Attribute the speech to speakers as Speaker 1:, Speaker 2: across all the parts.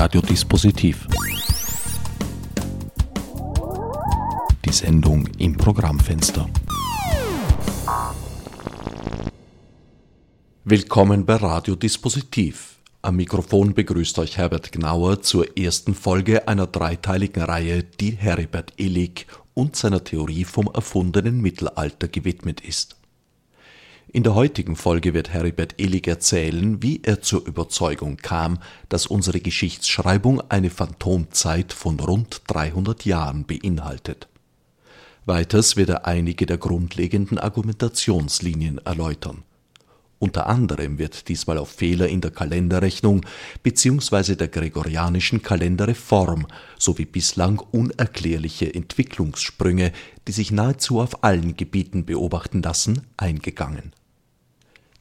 Speaker 1: Radiodispositiv. Die Sendung im Programmfenster. Willkommen bei Radiodispositiv. Am Mikrofon begrüßt euch Herbert Gnauer zur ersten Folge einer dreiteiligen Reihe, die Heribert Illig und seiner Theorie vom erfundenen Mittelalter gewidmet ist. In der heutigen Folge wird Heribert Illig erzählen, wie er zur Überzeugung kam, dass unsere Geschichtsschreibung eine Phantomzeit von rund 300 Jahren beinhaltet. Weiters wird er einige der grundlegenden Argumentationslinien erläutern. Unter anderem wird diesmal auf Fehler in der Kalenderrechnung bzw. der gregorianischen Kalenderreform sowie bislang unerklärliche Entwicklungssprünge, die sich nahezu auf allen Gebieten beobachten lassen, eingegangen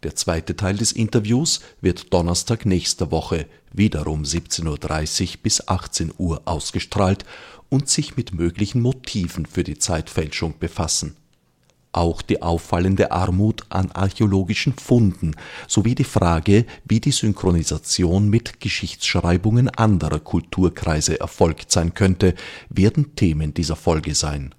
Speaker 1: der zweite Teil des Interviews wird Donnerstag nächster Woche wiederum 17.30 Uhr bis 18 Uhr ausgestrahlt und sich mit möglichen Motiven für die Zeitfälschung befassen. Auch die auffallende Armut an archäologischen Funden sowie die Frage, wie die Synchronisation mit Geschichtsschreibungen anderer Kulturkreise erfolgt sein könnte, werden Themen dieser Folge sein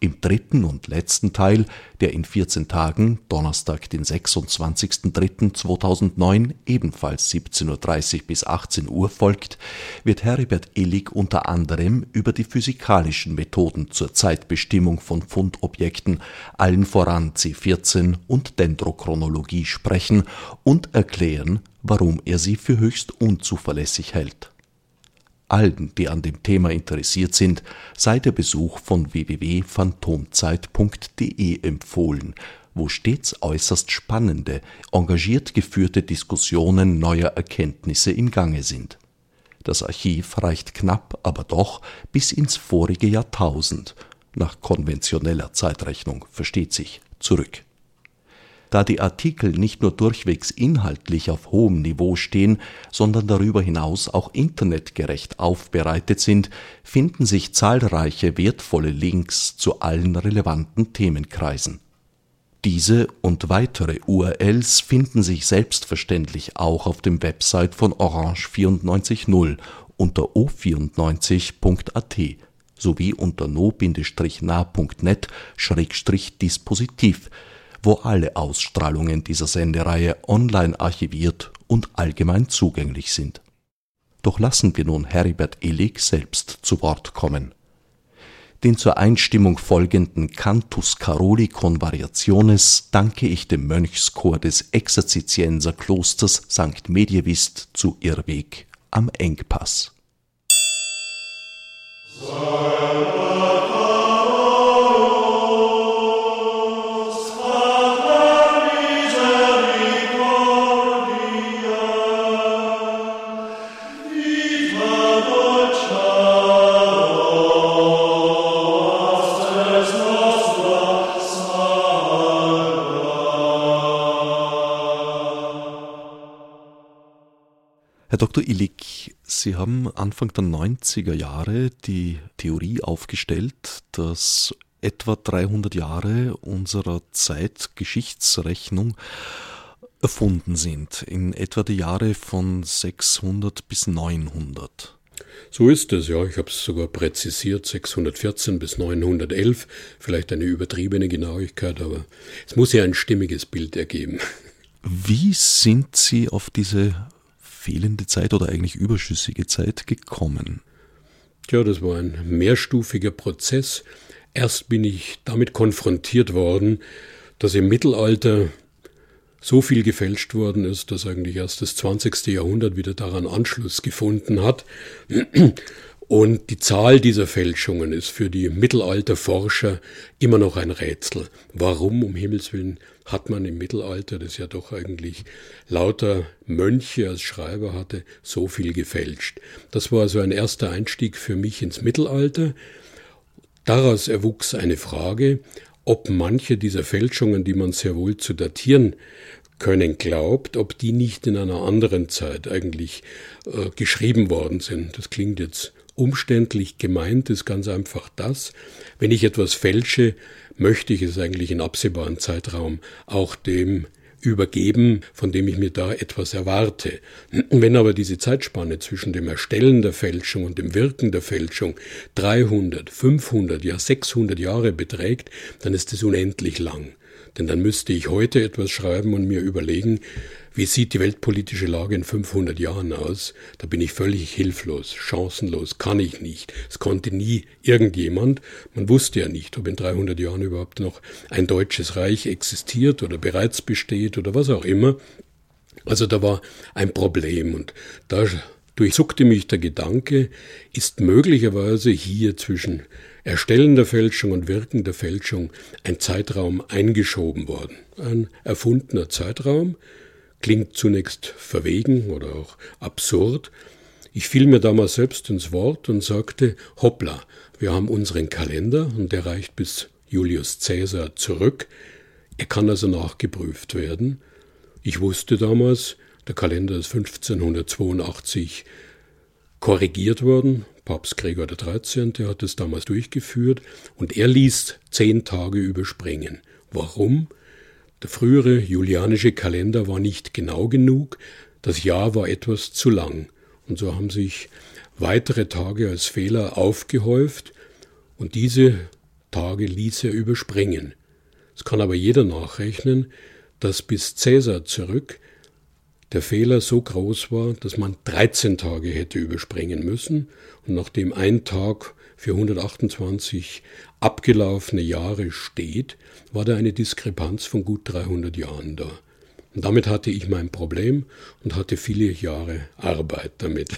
Speaker 1: im dritten und letzten Teil, der in 14 Tagen, Donnerstag, den 26.03.2009, ebenfalls 17.30 Uhr bis 18 Uhr folgt, wird Heribert Illig unter anderem über die physikalischen Methoden zur Zeitbestimmung von Fundobjekten, allen voran C14 und Dendrochronologie sprechen und erklären, warum er sie für höchst unzuverlässig hält allen, die an dem Thema interessiert sind, sei der Besuch von www.phantomzeit.de empfohlen, wo stets äußerst spannende, engagiert geführte Diskussionen neuer Erkenntnisse im Gange sind. Das Archiv reicht knapp, aber doch bis ins vorige Jahrtausend, nach konventioneller Zeitrechnung versteht sich, zurück da die Artikel nicht nur durchwegs inhaltlich auf hohem Niveau stehen, sondern darüber hinaus auch internetgerecht aufbereitet sind, finden sich zahlreiche wertvolle Links zu allen relevanten Themenkreisen. Diese und weitere URLs finden sich selbstverständlich auch auf dem Website von Orange 94.0 unter o94.at sowie unter no-na.net-dispositiv wo alle Ausstrahlungen dieser Sendereihe online archiviert und allgemein zugänglich sind. Doch lassen wir nun Heribert Illig selbst zu Wort kommen. Den zur Einstimmung folgenden Cantus Carolicon Variationes danke ich dem Mönchschor des Exerzitienser Klosters St. Medievist zu Irrweg am Engpass. Herr Dr. Illig, Sie haben Anfang der 90er Jahre die Theorie aufgestellt, dass etwa 300 Jahre unserer Zeitgeschichtsrechnung erfunden sind, in etwa die Jahre von 600 bis 900.
Speaker 2: So ist es, ja. Ich habe es sogar präzisiert, 614 bis 911. Vielleicht eine übertriebene Genauigkeit, aber es muss ja ein stimmiges Bild ergeben.
Speaker 1: Wie sind Sie auf diese fehlende Zeit oder eigentlich überschüssige Zeit gekommen?
Speaker 2: Tja, das war ein mehrstufiger Prozess. Erst bin ich damit konfrontiert worden, dass im Mittelalter so viel gefälscht worden ist, dass eigentlich erst das 20. Jahrhundert wieder daran Anschluss gefunden hat. Und die Zahl dieser Fälschungen ist für die Mittelalterforscher immer noch ein Rätsel. Warum, um Himmels Willen, hat man im Mittelalter, das ja doch eigentlich lauter Mönche als Schreiber hatte, so viel gefälscht? Das war also ein erster Einstieg für mich ins Mittelalter. Daraus erwuchs eine Frage, ob manche dieser Fälschungen, die man sehr wohl zu datieren können, glaubt, ob die nicht in einer anderen Zeit eigentlich äh, geschrieben worden sind. Das klingt jetzt umständlich gemeint ist ganz einfach das, wenn ich etwas fälsche, möchte ich es eigentlich in absehbaren Zeitraum auch dem übergeben, von dem ich mir da etwas erwarte. Wenn aber diese Zeitspanne zwischen dem Erstellen der Fälschung und dem Wirken der Fälschung 300, 500, ja 600 Jahre beträgt, dann ist es unendlich lang. Denn dann müsste ich heute etwas schreiben und mir überlegen, wie sieht die weltpolitische Lage in 500 Jahren aus? Da bin ich völlig hilflos, chancenlos, kann ich nicht. Es konnte nie irgendjemand. Man wusste ja nicht, ob in 300 Jahren überhaupt noch ein deutsches Reich existiert oder bereits besteht oder was auch immer. Also da war ein Problem und da durchzuckte mich der Gedanke, ist möglicherweise hier zwischen Erstellen der Fälschung und Wirken der Fälschung ein Zeitraum eingeschoben worden. Ein erfundener Zeitraum, klingt zunächst verwegen oder auch absurd. Ich fiel mir damals selbst ins Wort und sagte, hoppla, wir haben unseren Kalender und der reicht bis Julius Caesar zurück. Er kann also nachgeprüft werden. Ich wusste damals, der Kalender ist 1582 korrigiert worden. Papst Gregor XIII. hat es damals durchgeführt und er ließ zehn Tage überspringen. Warum? Der frühere julianische Kalender war nicht genau genug, das Jahr war etwas zu lang, und so haben sich weitere Tage als Fehler aufgehäuft, und diese Tage ließ er überspringen. Es kann aber jeder nachrechnen, dass bis Cäsar zurück der Fehler so groß war, dass man 13 Tage hätte überspringen müssen, und nachdem ein Tag für 128 abgelaufene Jahre steht, war da eine Diskrepanz von gut 300 Jahren da. Und damit hatte ich mein Problem und hatte viele Jahre Arbeit damit.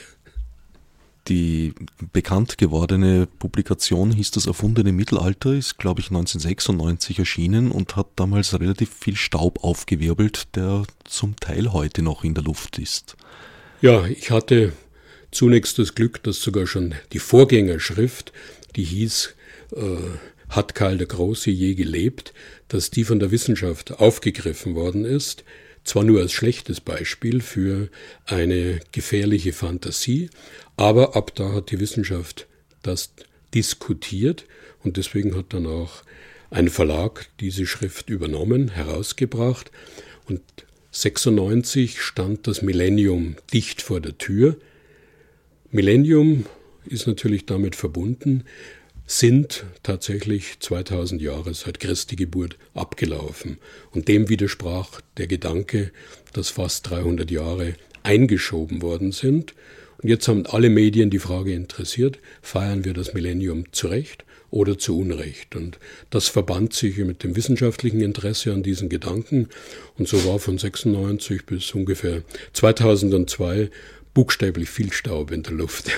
Speaker 1: Die bekannt gewordene Publikation hieß Das erfundene Mittelalter, ist, glaube ich, 1996 erschienen und hat damals relativ viel Staub aufgewirbelt, der zum Teil heute noch in der Luft ist.
Speaker 2: Ja, ich hatte zunächst das Glück, dass sogar schon die Vorgängerschrift, die hieß äh, Hat Karl der Große je gelebt, dass die von der Wissenschaft aufgegriffen worden ist, zwar nur als schlechtes Beispiel für eine gefährliche Fantasie, aber ab da hat die Wissenschaft das diskutiert und deswegen hat dann auch ein Verlag diese Schrift übernommen, herausgebracht und 96 stand das Millennium dicht vor der Tür. Millennium ist natürlich damit verbunden, sind tatsächlich 2000 Jahre seit Christi Geburt abgelaufen. Und dem widersprach der Gedanke, dass fast 300 Jahre eingeschoben worden sind. Und jetzt haben alle Medien die Frage interessiert, feiern wir das Millennium zu Recht oder zu Unrecht? Und das verband sich mit dem wissenschaftlichen Interesse an diesen Gedanken. Und so war von 96 bis ungefähr 2002 buchstäblich viel Staub in der Luft.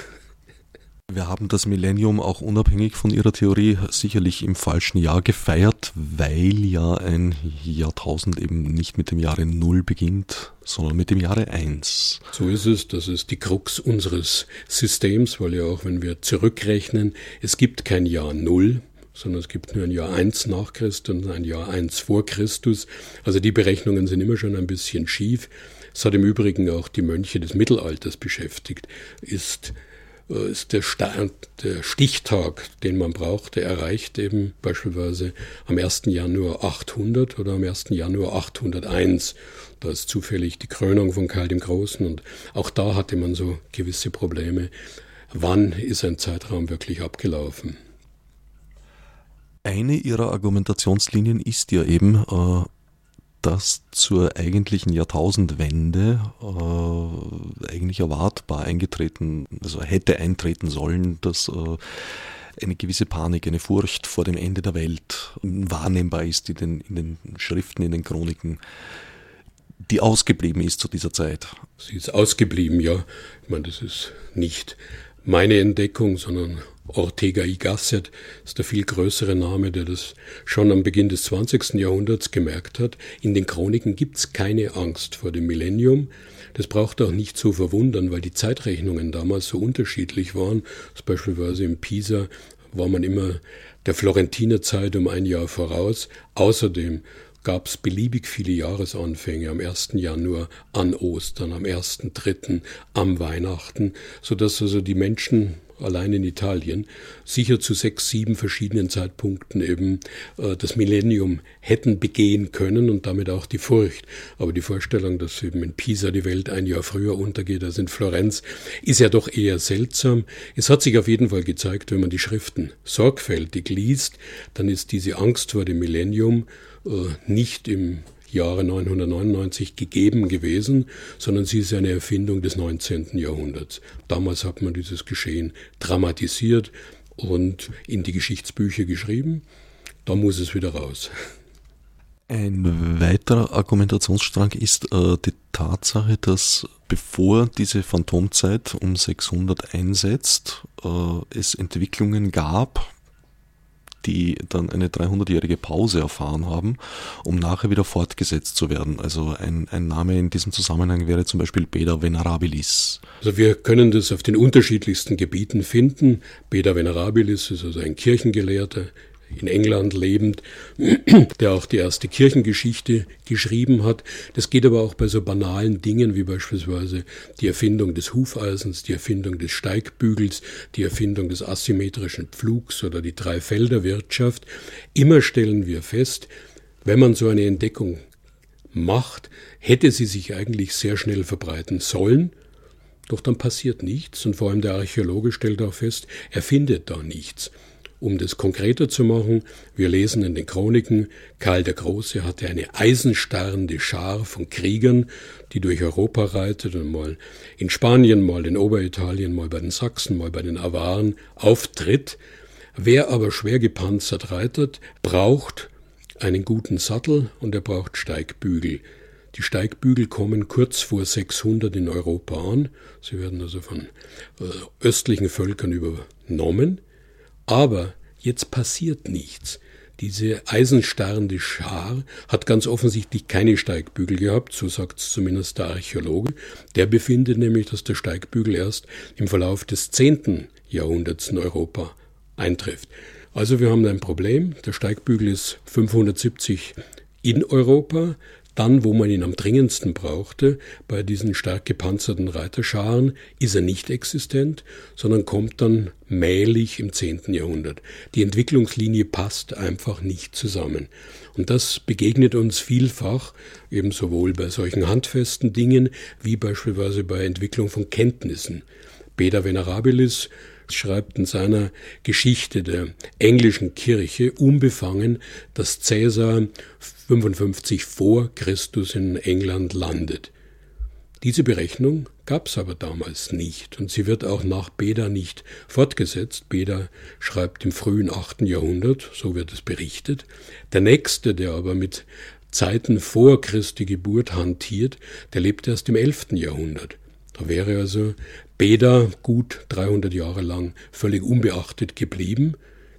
Speaker 1: Wir haben das Millennium auch unabhängig von Ihrer Theorie sicherlich im falschen Jahr gefeiert, weil ja ein Jahrtausend eben nicht mit dem Jahre Null beginnt, sondern mit dem Jahre Eins.
Speaker 2: So ist es, das ist die Krux unseres Systems, weil ja auch wenn wir zurückrechnen, es gibt kein Jahr Null, sondern es gibt nur ein Jahr eins nach Christus und ein Jahr eins vor Christus. Also die Berechnungen sind immer schon ein bisschen schief. Es hat im Übrigen auch die Mönche des Mittelalters beschäftigt. Ist, ist der, der Stichtag, den man braucht, der erreicht eben beispielsweise am 1. Januar 800 oder am 1. Januar 801. Da ist zufällig die Krönung von Karl dem Großen und auch da hatte man so gewisse Probleme. Wann ist ein Zeitraum wirklich abgelaufen?
Speaker 1: Eine ihrer Argumentationslinien ist ja eben, äh, das zur eigentlichen Jahrtausendwende äh, eigentlich erwartbar eingetreten, also hätte eintreten sollen, dass äh, eine gewisse Panik, eine Furcht vor dem Ende der Welt wahrnehmbar ist in den, in den Schriften, in den Chroniken, die ausgeblieben ist zu dieser Zeit.
Speaker 2: Sie ist ausgeblieben, ja. Ich meine, das ist nicht meine Entdeckung, sondern Ortega y Gasset ist der viel größere Name, der das schon am Beginn des 20. Jahrhunderts gemerkt hat. In den Chroniken gibt's keine Angst vor dem Millennium. Das braucht auch nicht zu verwundern, weil die Zeitrechnungen damals so unterschiedlich waren. Beispielsweise in Pisa war man immer der Florentinerzeit um ein Jahr voraus. Außerdem gab es beliebig viele Jahresanfänge am 1. Januar, an Ostern, am 1.3., am Weihnachten, so dass also die Menschen allein in Italien, sicher zu sechs, sieben verschiedenen Zeitpunkten eben äh, das Millennium hätten begehen können und damit auch die Furcht. Aber die Vorstellung, dass eben in Pisa die Welt ein Jahr früher untergeht als in Florenz, ist ja doch eher seltsam. Es hat sich auf jeden Fall gezeigt, wenn man die Schriften sorgfältig liest, dann ist diese Angst vor dem Millennium äh, nicht im Jahre 999 gegeben gewesen, sondern sie ist eine Erfindung des 19. Jahrhunderts. Damals hat man dieses Geschehen dramatisiert und in die Geschichtsbücher geschrieben. Da muss es wieder raus.
Speaker 1: Ein weiterer Argumentationsstrang ist äh, die Tatsache, dass bevor diese Phantomzeit um 600 einsetzt, äh, es Entwicklungen gab, die dann eine 300-jährige Pause erfahren haben, um nachher wieder fortgesetzt zu werden. Also ein, ein Name in diesem Zusammenhang wäre zum Beispiel Beda Venerabilis.
Speaker 2: Also wir können das auf den unterschiedlichsten Gebieten finden. Beda Venerabilis ist also ein Kirchengelehrter, in England lebend, der auch die erste Kirchengeschichte geschrieben hat. Das geht aber auch bei so banalen Dingen wie beispielsweise die Erfindung des Hufeisens, die Erfindung des Steigbügels, die Erfindung des asymmetrischen Pflugs oder die Dreifelderwirtschaft. Immer stellen wir fest, wenn man so eine Entdeckung macht, hätte sie sich eigentlich sehr schnell verbreiten sollen, doch dann passiert nichts und vor allem der Archäologe stellt auch fest, er findet da nichts. Um das konkreter zu machen, wir lesen in den Chroniken, Karl der Große hatte eine eisenstarrende Schar von Kriegern, die durch Europa reitet und mal in Spanien, mal in Oberitalien, mal bei den Sachsen, mal bei den Awaren auftritt. Wer aber schwer gepanzert reitet, braucht einen guten Sattel und er braucht Steigbügel. Die Steigbügel kommen kurz vor 600 in Europa an. Sie werden also von äh, östlichen Völkern übernommen. Aber jetzt passiert nichts. Diese eisenstarrende Schar hat ganz offensichtlich keine Steigbügel gehabt, so sagt es zumindest der Archäologe. Der befindet nämlich, dass der Steigbügel erst im Verlauf des zehnten Jahrhunderts in Europa eintrifft. Also wir haben ein Problem. Der Steigbügel ist 570 in Europa, dann, wo man ihn am dringendsten brauchte, bei diesen stark gepanzerten Reiterscharen, ist er nicht existent, sondern kommt dann mählich im 10. Jahrhundert. Die Entwicklungslinie passt einfach nicht zusammen. Und das begegnet uns vielfach, eben sowohl bei solchen handfesten Dingen wie beispielsweise bei Entwicklung von Kenntnissen. Beda Venerabilis schreibt in seiner Geschichte der englischen Kirche unbefangen, dass Cäsar 55 vor Christus in England landet. Diese Berechnung gab es aber damals nicht und sie wird auch nach Beda nicht fortgesetzt. Beda schreibt im frühen 8. Jahrhundert, so wird es berichtet. Der nächste, der aber mit Zeiten vor Christi Geburt hantiert, der lebt erst im 11. Jahrhundert. Da wäre also Beda gut 300 Jahre lang völlig unbeachtet geblieben.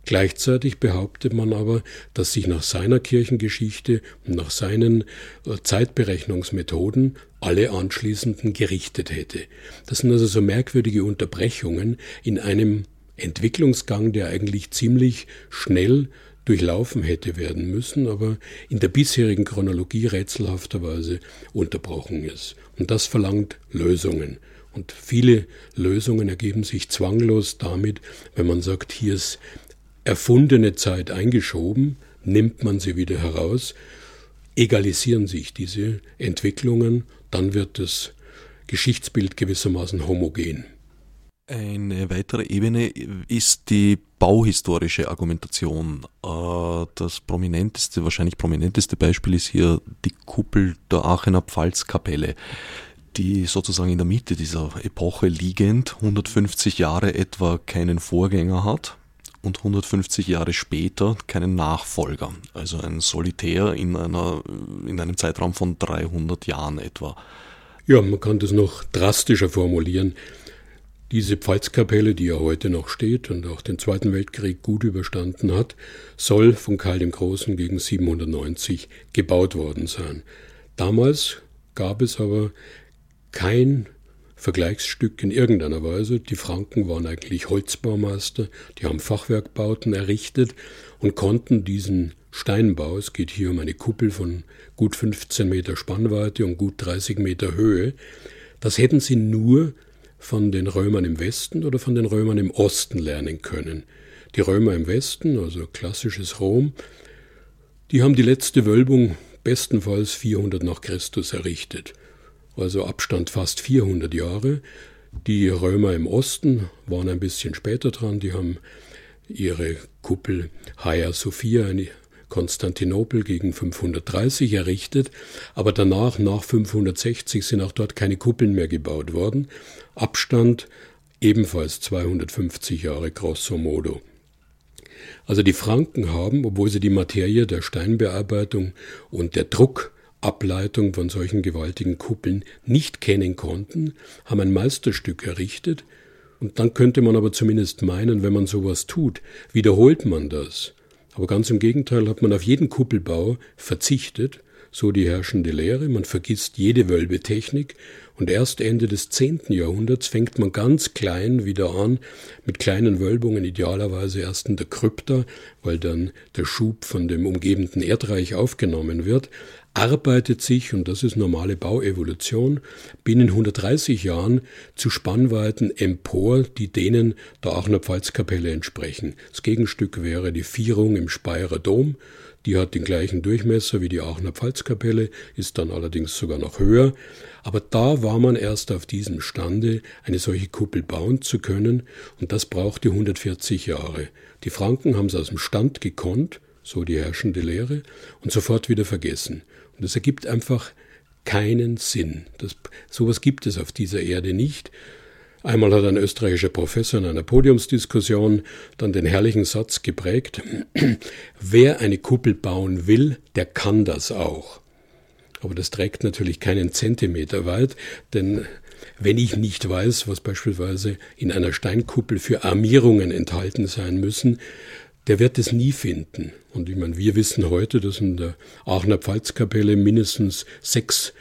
Speaker 2: Gleichzeitig behauptet man aber, dass sich nach seiner Kirchengeschichte und nach seinen äh, Zeitberechnungsmethoden alle anschließenden gerichtet hätte. Das sind also so merkwürdige Unterbrechungen in einem Entwicklungsgang, der eigentlich ziemlich schnell durchlaufen hätte werden müssen, aber in der bisherigen Chronologie rätselhafterweise unterbrochen ist. Und das verlangt Lösungen. Und viele Lösungen ergeben sich zwanglos damit, wenn man sagt, hier ist erfundene Zeit eingeschoben, nimmt man sie wieder heraus, egalisieren sich diese Entwicklungen, dann wird das Geschichtsbild gewissermaßen homogen.
Speaker 1: Eine weitere Ebene ist die bauhistorische Argumentation. Äh, das prominenteste, wahrscheinlich prominenteste Beispiel ist hier die Kuppel der Aachener Pfalzkapelle, die sozusagen in der Mitte dieser Epoche liegend 150 Jahre etwa keinen Vorgänger hat und 150 Jahre später keinen Nachfolger. Also ein Solitär in, einer, in einem Zeitraum von 300 Jahren etwa.
Speaker 2: Ja, man kann das noch drastischer formulieren. Diese Pfalzkapelle, die ja heute noch steht und auch den Zweiten Weltkrieg gut überstanden hat, soll von Karl dem Großen gegen 790 gebaut worden sein. Damals gab es aber kein Vergleichsstück in irgendeiner Weise. Die Franken waren eigentlich Holzbaumeister, die haben Fachwerkbauten errichtet und konnten diesen Steinbau, es geht hier um eine Kuppel von gut 15 Meter Spannweite und gut 30 Meter Höhe, das hätten sie nur von den Römern im Westen oder von den Römern im Osten lernen können. Die Römer im Westen, also klassisches Rom, die haben die letzte Wölbung bestenfalls 400 nach Christus errichtet, also Abstand fast 400 Jahre. Die Römer im Osten waren ein bisschen später dran, die haben ihre Kuppel Hagia Sophia in Konstantinopel gegen 530 errichtet, aber danach, nach 560, sind auch dort keine Kuppeln mehr gebaut worden. Abstand ebenfalls 250 Jahre grosso modo. Also die Franken haben, obwohl sie die Materie der Steinbearbeitung und der Druckableitung von solchen gewaltigen Kuppeln nicht kennen konnten, haben ein Meisterstück errichtet, und dann könnte man aber zumindest meinen, wenn man sowas tut, wiederholt man das. Aber ganz im Gegenteil hat man auf jeden Kuppelbau verzichtet, so die herrschende Lehre, man vergisst jede Wölbetechnik und erst Ende des zehnten Jahrhunderts fängt man ganz klein wieder an, mit kleinen Wölbungen, idealerweise erst in der Krypta, weil dann der Schub von dem umgebenden Erdreich aufgenommen wird, arbeitet sich, und das ist normale Bauevolution, binnen 130 Jahren zu Spannweiten empor, die denen der Aachener Pfalzkapelle entsprechen. Das Gegenstück wäre die Vierung im Speyerer Dom, die hat den gleichen Durchmesser wie die Aachener Pfalzkapelle, ist dann allerdings sogar noch höher. Aber da war man erst auf diesem Stande, eine solche Kuppel bauen zu können, und das brauchte 140 Jahre. Die Franken haben es aus dem Stand gekonnt, so die herrschende Lehre, und sofort wieder vergessen. Und das ergibt einfach keinen Sinn. Das, sowas gibt es auf dieser Erde nicht. Einmal hat ein österreichischer Professor in einer Podiumsdiskussion dann den herrlichen Satz geprägt, wer eine Kuppel bauen will, der kann das auch. Aber das trägt natürlich keinen Zentimeter weit, denn wenn ich nicht weiß, was beispielsweise in einer Steinkuppel für Armierungen enthalten sein müssen, der wird es nie finden. Und ich meine, wir wissen heute, dass in der Aachener Pfalzkapelle mindestens sechs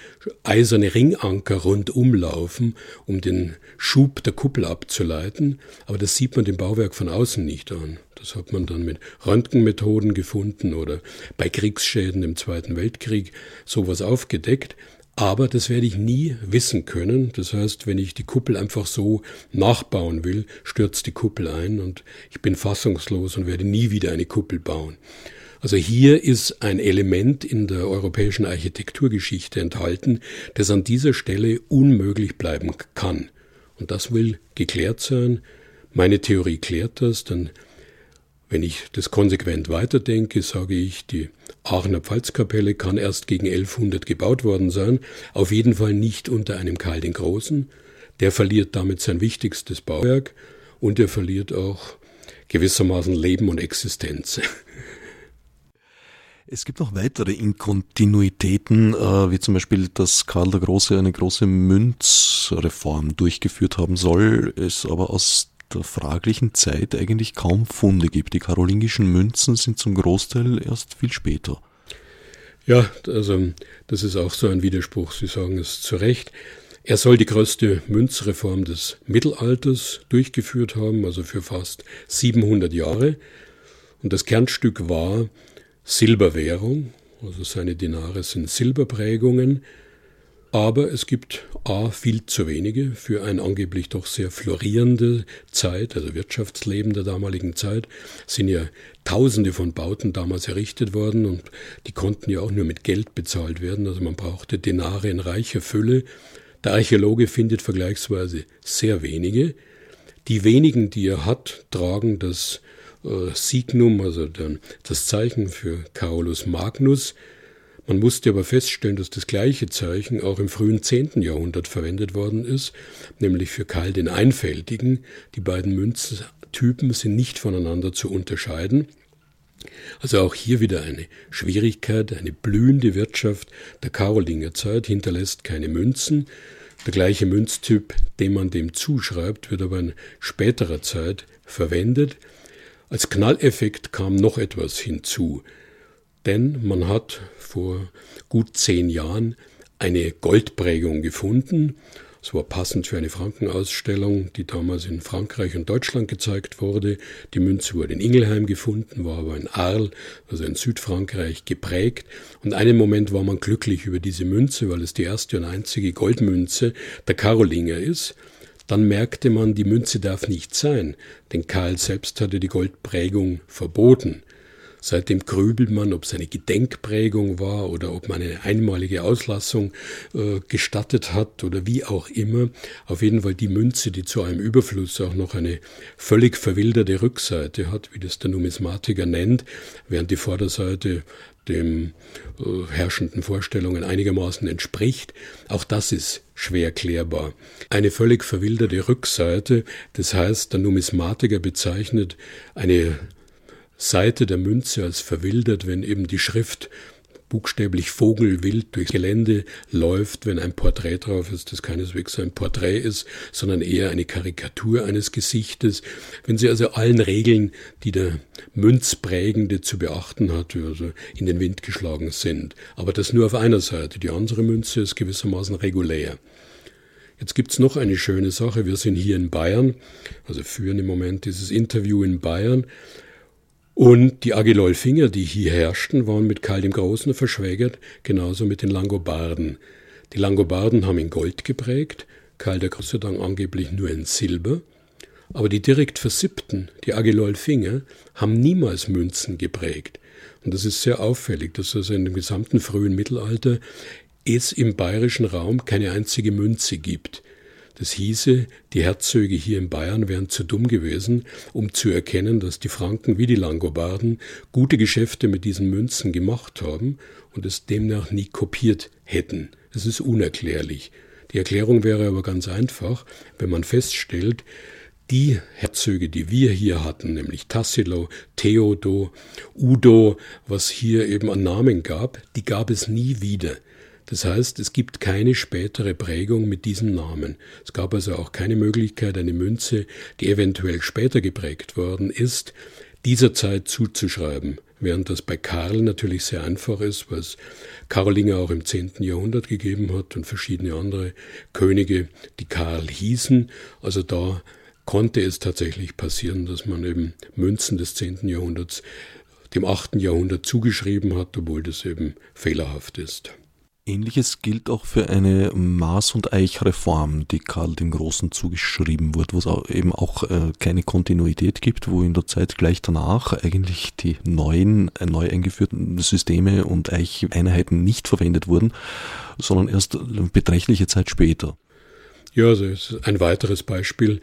Speaker 2: eiserne Ringanker rundum laufen, um den Schub der Kuppel abzuleiten. Aber das sieht man dem Bauwerk von außen nicht an. Das hat man dann mit Röntgenmethoden gefunden oder bei Kriegsschäden im Zweiten Weltkrieg sowas aufgedeckt. Aber das werde ich nie wissen können. Das heißt, wenn ich die Kuppel einfach so nachbauen will, stürzt die Kuppel ein und ich bin fassungslos und werde nie wieder eine Kuppel bauen. Also hier ist ein Element in der europäischen Architekturgeschichte enthalten, das an dieser Stelle unmöglich bleiben kann. Und das will geklärt sein. Meine Theorie klärt das, denn wenn ich das konsequent weiterdenke, sage ich, die Aachener Pfalzkapelle kann erst gegen 1100 gebaut worden sein, auf jeden Fall nicht unter einem Karl den Großen. Der verliert damit sein wichtigstes Bauwerk und er verliert auch gewissermaßen Leben und Existenz.
Speaker 1: Es gibt noch weitere Inkontinuitäten, äh, wie zum Beispiel, dass Karl der Große eine große Münzreform durchgeführt haben soll, es aber aus fraglichen Zeit eigentlich kaum Funde gibt. Die karolingischen Münzen sind zum Großteil erst viel später.
Speaker 2: Ja, also das ist auch so ein Widerspruch. Sie sagen es zu Recht. Er soll die größte Münzreform des Mittelalters durchgeführt haben, also für fast 700 Jahre. Und das Kernstück war Silberwährung, also seine Dinare sind Silberprägungen, aber es gibt A viel zu wenige für ein angeblich doch sehr florierende Zeit, also Wirtschaftsleben der damaligen Zeit, sind ja tausende von Bauten damals errichtet worden und die konnten ja auch nur mit Geld bezahlt werden, also man brauchte Denare in reicher Fülle. Der Archäologe findet vergleichsweise sehr wenige. Die wenigen, die er hat, tragen das äh, Signum, also dann das Zeichen für Carolus Magnus, man musste aber feststellen, dass das gleiche Zeichen auch im frühen 10. Jahrhundert verwendet worden ist, nämlich für Karl den Einfältigen. Die beiden Münztypen sind nicht voneinander zu unterscheiden. Also auch hier wieder eine Schwierigkeit, eine blühende Wirtschaft der Karolingerzeit hinterlässt keine Münzen. Der gleiche Münztyp, den man dem zuschreibt, wird aber in späterer Zeit verwendet. Als Knalleffekt kam noch etwas hinzu. Denn man hat vor gut zehn Jahren eine Goldprägung gefunden. Es war passend für eine Frankenausstellung, die damals in Frankreich und Deutschland gezeigt wurde. Die Münze wurde in Ingelheim gefunden, war aber in Arles, also in Südfrankreich, geprägt. Und einen Moment war man glücklich über diese Münze, weil es die erste und einzige Goldmünze der Karolinger ist. dann merkte man, die Münze darf nicht sein, denn Karl selbst hatte die Goldprägung verboten. Seitdem grübelt man, ob es eine Gedenkprägung war oder ob man eine einmalige Auslassung äh, gestattet hat oder wie auch immer. Auf jeden Fall die Münze, die zu einem Überfluss auch noch eine völlig verwilderte Rückseite hat, wie das der Numismatiker nennt, während die Vorderseite dem äh, herrschenden Vorstellungen einigermaßen entspricht. Auch das ist schwer klärbar. Eine völlig verwilderte Rückseite, das heißt, der Numismatiker bezeichnet eine Seite der Münze als verwildert, wenn eben die Schrift buchstäblich vogelwild durchs Gelände läuft, wenn ein Porträt drauf ist, das keineswegs ein Porträt ist, sondern eher eine Karikatur eines Gesichtes. Wenn sie also allen Regeln, die der Münzprägende zu beachten hat, also in den Wind geschlagen sind. Aber das nur auf einer Seite. Die andere Münze ist gewissermaßen regulär. Jetzt gibt's noch eine schöne Sache. Wir sind hier in Bayern, also führen im Moment dieses Interview in Bayern. Und die Agilolfinger, die hier herrschten, waren mit Karl dem Großen verschwägert, genauso mit den Langobarden. Die Langobarden haben in Gold geprägt, Karl der Große dann angeblich nur in Silber. Aber die direkt Versippten, die Agilolfinger, haben niemals Münzen geprägt. Und das ist sehr auffällig, dass also in dem gesamten frühen Mittelalter es im bayerischen Raum keine einzige Münze gibt. Das hieße, die Herzöge hier in Bayern wären zu dumm gewesen, um zu erkennen, dass die Franken wie die Langobarden gute Geschäfte mit diesen Münzen gemacht haben und es demnach nie kopiert hätten. Es ist unerklärlich. Die Erklärung wäre aber ganz einfach, wenn man feststellt, die Herzöge, die wir hier hatten, nämlich Tassilo, Theodo, Udo, was hier eben an Namen gab, die gab es nie wieder. Das heißt, es gibt keine spätere Prägung mit diesem Namen. Es gab also auch keine Möglichkeit, eine Münze, die eventuell später geprägt worden ist, dieser Zeit zuzuschreiben, während das bei Karl natürlich sehr einfach ist, es Karolinger auch im 10. Jahrhundert gegeben hat und verschiedene andere Könige, die Karl hießen. Also da konnte es tatsächlich passieren, dass man eben Münzen des 10. Jahrhunderts dem 8. Jahrhundert zugeschrieben hat, obwohl das eben fehlerhaft ist.
Speaker 1: Ähnliches gilt auch für eine Maß- und Eichreform, die Karl dem Großen zugeschrieben wird, wo es eben auch äh, keine Kontinuität gibt, wo in der Zeit gleich danach eigentlich die neuen, äh, neu eingeführten Systeme und Eicheinheiten nicht verwendet wurden, sondern erst beträchtliche Zeit später.
Speaker 2: Ja, also ist ein weiteres Beispiel,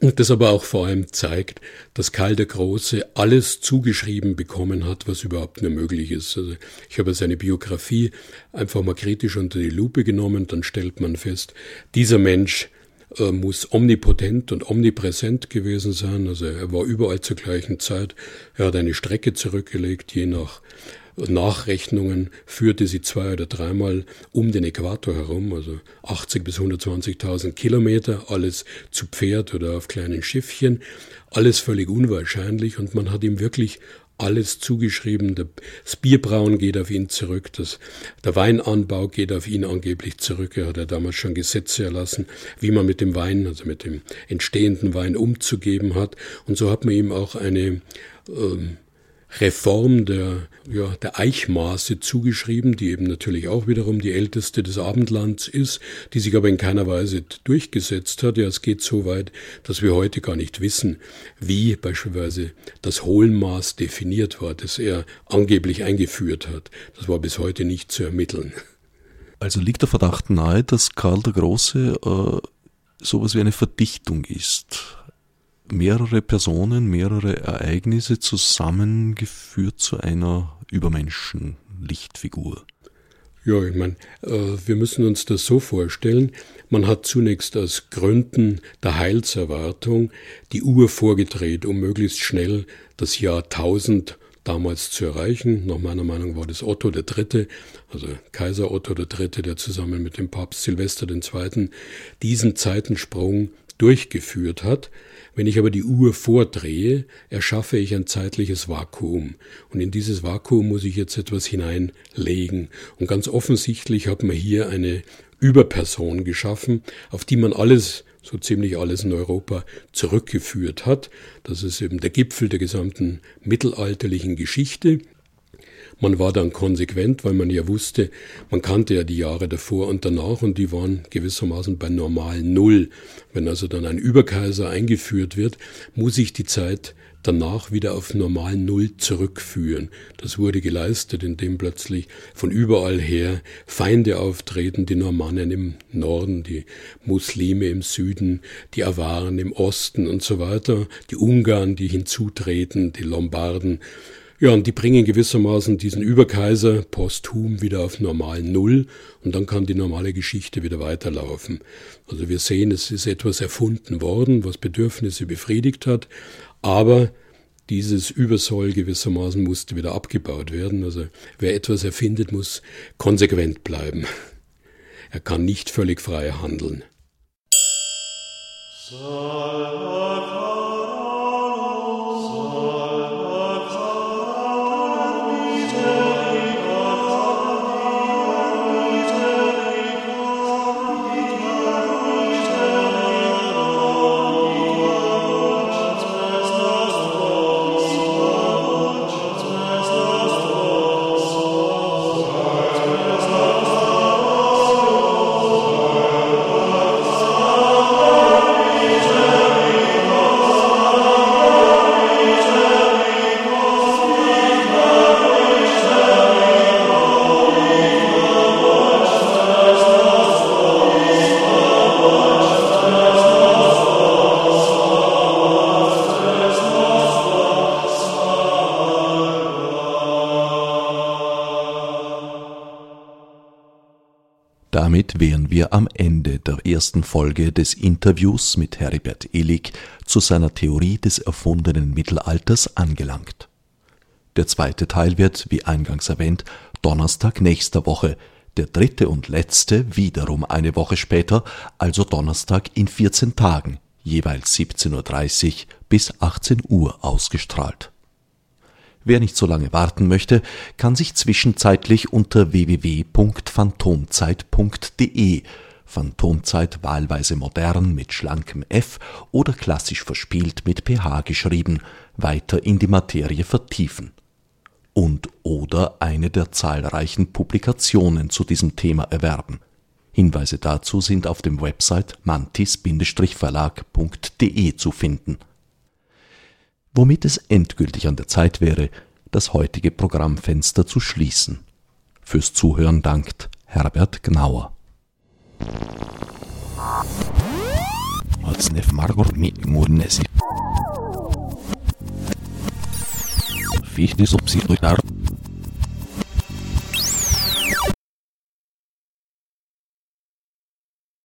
Speaker 2: das aber auch vor allem zeigt, dass Karl der Große alles zugeschrieben bekommen hat, was überhaupt nur möglich ist. Also ich habe seine Biografie einfach mal kritisch unter die Lupe genommen, dann stellt man fest, dieser Mensch äh, muss omnipotent und omnipräsent gewesen sein. Also er war überall zur gleichen Zeit. Er hat eine Strecke zurückgelegt, je nach Nachrechnungen führte sie zwei oder dreimal um den Äquator herum, also 80 bis 120.000 Kilometer, alles zu Pferd oder auf kleinen Schiffchen, alles völlig unwahrscheinlich und man hat ihm wirklich alles zugeschrieben. Das Bierbrauen geht auf ihn zurück, das, der Weinanbau geht auf ihn angeblich zurück. Er hat ja damals schon Gesetze erlassen, wie man mit dem Wein, also mit dem entstehenden Wein umzugeben hat. Und so hat man ihm auch eine ähm, Reform der, ja, der Eichmaße zugeschrieben, die eben natürlich auch wiederum die älteste des Abendlands ist, die sich aber in keiner Weise durchgesetzt hat. Ja, es geht so weit, dass wir heute gar nicht wissen, wie beispielsweise das Hohlmaß definiert war, das er angeblich eingeführt hat. Das war bis heute nicht zu ermitteln.
Speaker 1: Also liegt der Verdacht nahe, dass Karl der Große äh, sowas wie eine Verdichtung ist mehrere Personen, mehrere Ereignisse zusammengeführt zu einer Übermenschen-Lichtfigur.
Speaker 2: Ja, ich meine, äh, wir müssen uns das so vorstellen. Man hat zunächst aus Gründen der Heilserwartung die Uhr vorgedreht, um möglichst schnell das Jahr 1000 damals zu erreichen. Nach meiner Meinung war das Otto der Dritte, also Kaiser Otto der Dritte, der zusammen mit dem Papst Silvester II. diesen Zeitensprung durchgeführt hat. Wenn ich aber die Uhr vordrehe, erschaffe ich ein zeitliches Vakuum. Und in dieses Vakuum muss ich jetzt etwas hineinlegen. Und ganz offensichtlich hat man hier eine Überperson geschaffen, auf die man alles, so ziemlich alles in Europa zurückgeführt hat. Das ist eben der Gipfel der gesamten mittelalterlichen Geschichte. Man war dann konsequent, weil man ja wusste, man kannte ja die Jahre davor und danach und die waren gewissermaßen bei normal Null. Wenn also dann ein Überkaiser eingeführt wird, muss ich die Zeit danach wieder auf normal Null zurückführen. Das wurde geleistet, indem plötzlich von überall her Feinde auftreten, die Normannen im Norden, die Muslime im Süden, die Awaren im Osten und so weiter, die Ungarn, die hinzutreten, die Lombarden. Ja, und die bringen gewissermaßen diesen Überkaiser posthum wieder auf normal Null und dann kann die normale Geschichte wieder weiterlaufen. Also wir sehen, es ist etwas erfunden worden, was Bedürfnisse befriedigt hat, aber dieses Übersoll gewissermaßen musste wieder abgebaut werden. Also wer etwas erfindet, muss konsequent bleiben. Er kann nicht völlig frei handeln.
Speaker 1: Damit wären wir am Ende der ersten Folge des Interviews mit Heribert Illig zu seiner Theorie des erfundenen Mittelalters angelangt. Der zweite Teil wird, wie eingangs erwähnt, Donnerstag nächster Woche, der dritte und letzte wiederum eine Woche später, also Donnerstag in 14 Tagen, jeweils 17.30 Uhr bis 18 Uhr ausgestrahlt Wer nicht so lange warten möchte, kann sich zwischenzeitlich unter www.phantomzeit.de Phantomzeit wahlweise modern mit schlankem F oder klassisch verspielt mit ph geschrieben, weiter in die Materie vertiefen. Und oder eine der zahlreichen Publikationen zu diesem Thema erwerben. Hinweise dazu sind auf dem Website mantis-verlag.de zu finden womit es endgültig an der Zeit wäre, das heutige Programmfenster zu schließen. Fürs Zuhören dankt Herbert Gnauer. Fichte subsidiar